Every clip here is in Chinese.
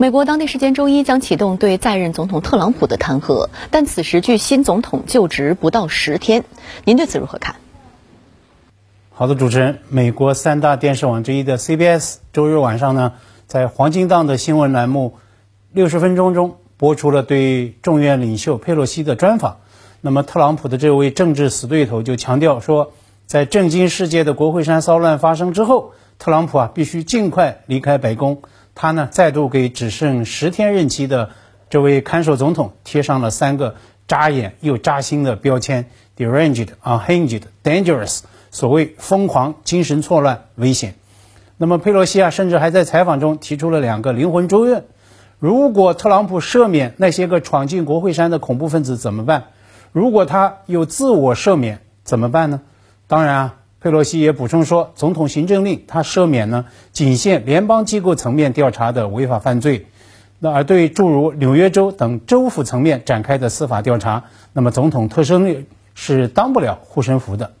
美国当地时间周一将启动对在任总统特朗普的弹劾，但此时距新总统就职不到十天。您对此如何看？好的，主持人，美国三大电视网之一的 CBS 周日晚上呢，在黄金档的新闻栏目《六十分钟》中播出了对众院领袖佩洛西的专访。那么，特朗普的这位政治死对头就强调说，在震惊世界的国会山骚乱发生之后，特朗普啊必须尽快离开白宫。他呢，再度给只剩十天任期的这位看守总统贴上了三个扎眼又扎心的标签：deranged、unhinged、dangerous。所谓疯狂、精神错乱、危险。那么佩洛西啊，甚至还在采访中提出了两个灵魂追问：如果特朗普赦免那些个闯进国会山的恐怖分子怎么办？如果他有自我赦免怎么办呢？当然啊。佩洛西也补充说，总统行政令他赦免呢，仅限联邦机构层面调查的违法犯罪，那而对诸如纽约州等州府层面展开的司法调查，那么总统特赦令是当不了护身符的。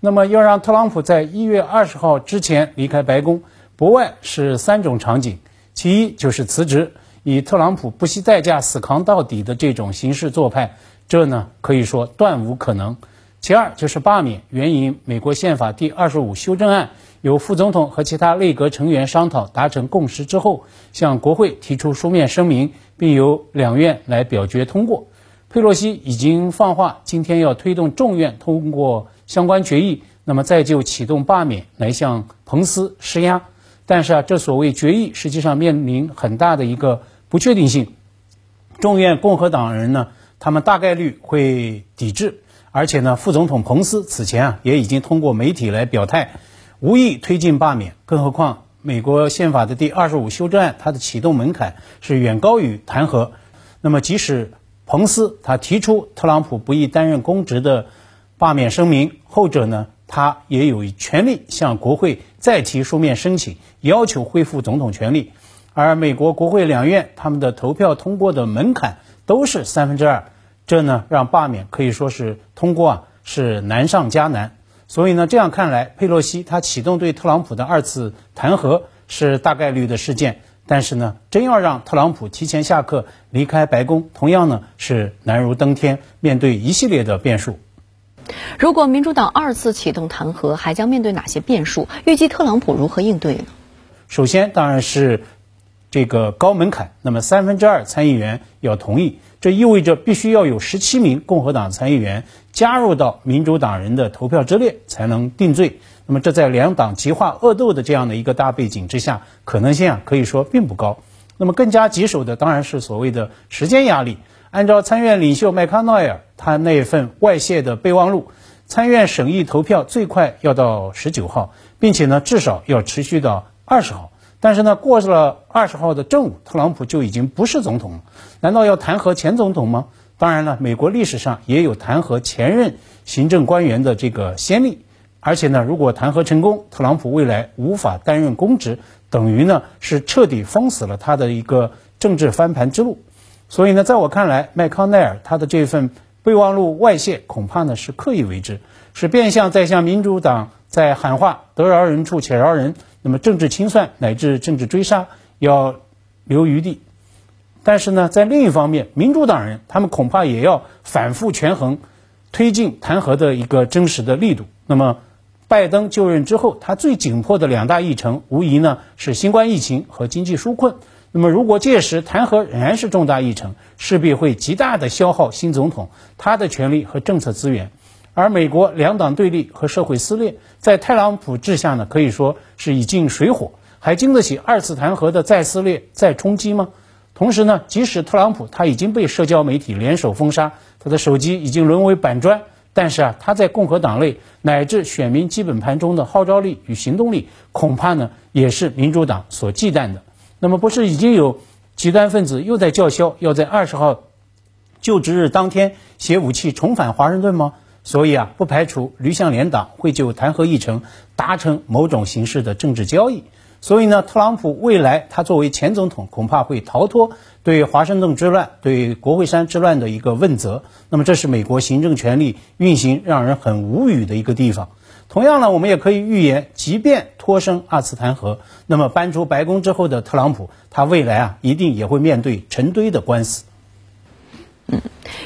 那么要让特朗普在一月二十号之前离开白宫，不外是三种场景：其一就是辞职，以特朗普不惜代价死扛到底的这种行事做派，这呢可以说断无可能。其二就是罢免，援引美国宪法第二十五修正案，由副总统和其他内阁成员商讨达成共识之后，向国会提出书面声明，并由两院来表决通过。佩洛西已经放话，今天要推动众院通过相关决议，那么再就启动罢免来向彭斯施压。但是啊，这所谓决议实际上面临很大的一个不确定性，众院共和党人呢，他们大概率会抵制。而且呢，副总统彭斯此前啊也已经通过媒体来表态，无意推进罢免。更何况，美国宪法的第二十五修正案，它的启动门槛是远高于弹劾。那么，即使彭斯他提出特朗普不宜担任公职的罢免声明，后者呢，他也有权利向国会再提书面申请，要求恢复总统权力。而美国国会两院他们的投票通过的门槛都是三分之二。这呢，让罢免可以说是通过啊，是难上加难。所以呢，这样看来，佩洛西他启动对特朗普的二次弹劾是大概率的事件。但是呢，真要让特朗普提前下课离开白宫，同样呢是难如登天。面对一系列的变数，如果民主党二次启动弹劾，还将面对哪些变数？预计特朗普如何应对呢？首先，当然是这个高门槛。那么，三分之二参议员要同意。这意味着必须要有十七名共和党参议员加入到民主党人的投票之列，才能定罪。那么，这在两党极化恶斗的这样的一个大背景之下，可能性啊可以说并不高。那么，更加棘手的当然是所谓的时间压力。按照参院领袖麦康奈尔他那份外泄的备忘录，参院审议投票最快要到十九号，并且呢至少要持续到二十号。但是呢，过了二十号的正午，特朗普就已经不是总统了。难道要弹劾前总统吗？当然了，美国历史上也有弹劾前任行政官员的这个先例。而且呢，如果弹劾成功，特朗普未来无法担任公职，等于呢是彻底封死了他的一个政治翻盘之路。所以呢，在我看来，麦康奈尔他的这份备忘录外泄，恐怕呢是刻意为之，是变相在向民主党在喊话：得饶人处且饶人。那么政治清算乃至政治追杀要留余地，但是呢，在另一方面，民主党人他们恐怕也要反复权衡推进弹劾的一个真实的力度。那么，拜登就任之后，他最紧迫的两大议程，无疑呢是新冠疫情和经济纾困。那么，如果届时弹劾仍然是重大议程，势必会极大的消耗新总统他的权力和政策资源。而美国两党对立和社会撕裂，在特朗普治下呢，可以说是已经水火，还经得起二次弹劾的再撕裂、再冲击吗？同时呢，即使特朗普他已经被社交媒体联手封杀，他的手机已经沦为板砖，但是啊，他在共和党内乃至选民基本盘中的号召力与行动力，恐怕呢也是民主党所忌惮的。那么，不是已经有极端分子又在叫嚣，要在二十号就职日当天携武器重返华盛顿吗？所以啊，不排除驴象联党会就弹劾议程达成某种形式的政治交易。所以呢，特朗普未来他作为前总统，恐怕会逃脱对华盛顿之乱、对国会山之乱的一个问责。那么，这是美国行政权力运行让人很无语的一个地方。同样呢，我们也可以预言，即便脱身二次弹劾，那么搬出白宫之后的特朗普，他未来啊一定也会面对成堆的官司。嗯，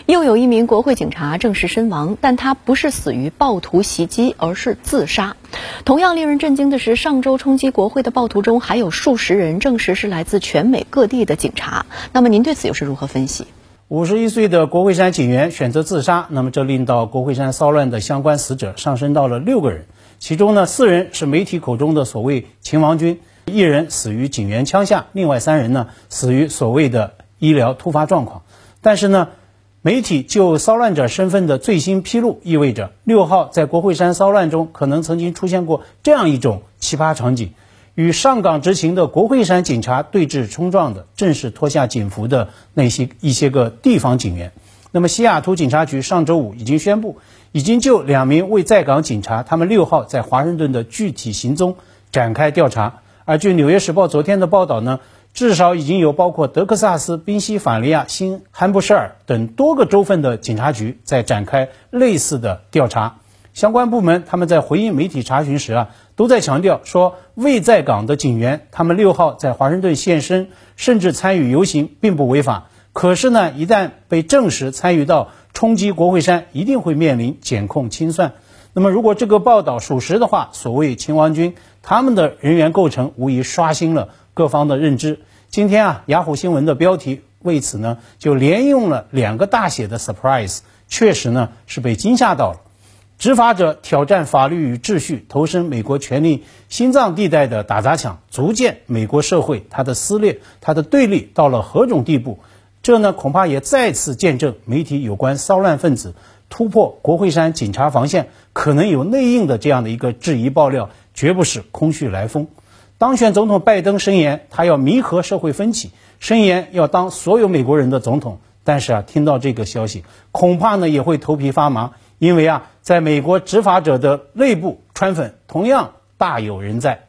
又有一名国会警察证实身亡，但他不是死于暴徒袭击，而是自杀。同样令人震惊的是，上周冲击国会的暴徒中还有数十人证实是来自全美各地的警察。那么您对此又是如何分析？五十一岁的国会山警员选择自杀，那么这令到国会山骚乱的相关死者上升到了六个人，其中呢四人是媒体口中的所谓“秦王军”，一人死于警员枪下，另外三人呢死于所谓的医疗突发状况。但是呢，媒体就骚乱者身份的最新披露，意味着六号在国会山骚乱中可能曾经出现过这样一种奇葩场景。与上岗执勤的国会山警察对峙冲撞的，正是脱下警服的那些一些个地方警员。那么，西雅图警察局上周五已经宣布，已经就两名未在岗警察他们六号在华盛顿的具体行踪展开调查。而据《纽约时报》昨天的报道呢，至少已经有包括德克萨斯、宾夕法尼亚、新罕布什尔等多个州份的警察局在展开类似的调查。相关部门他们在回应媒体查询时啊，都在强调说，未在岗的警员他们六号在华盛顿现身，甚至参与游行，并不违法。可是呢，一旦被证实参与到冲击国会山，一定会面临检控清算。那么，如果这个报道属实的话，所谓秦王军他们的人员构成，无疑刷新了各方的认知。今天啊，雅虎新闻的标题为此呢，就连用了两个大写的 surprise，确实呢是被惊吓到了。执法者挑战法律与秩序，投身美国权力心脏地带的打砸抢，足见美国社会它的撕裂、它的对立到了何种地步。这呢，恐怕也再次见证媒体有关骚乱分子突破国会山警察防线可能有内应的这样的一个质疑爆料，绝不是空穴来风。当选总统拜登声言，他要弥合社会分歧，声言要当所有美国人的总统。但是啊，听到这个消息，恐怕呢也会头皮发麻。因为啊，在美国执法者的内部，川粉同样大有人在。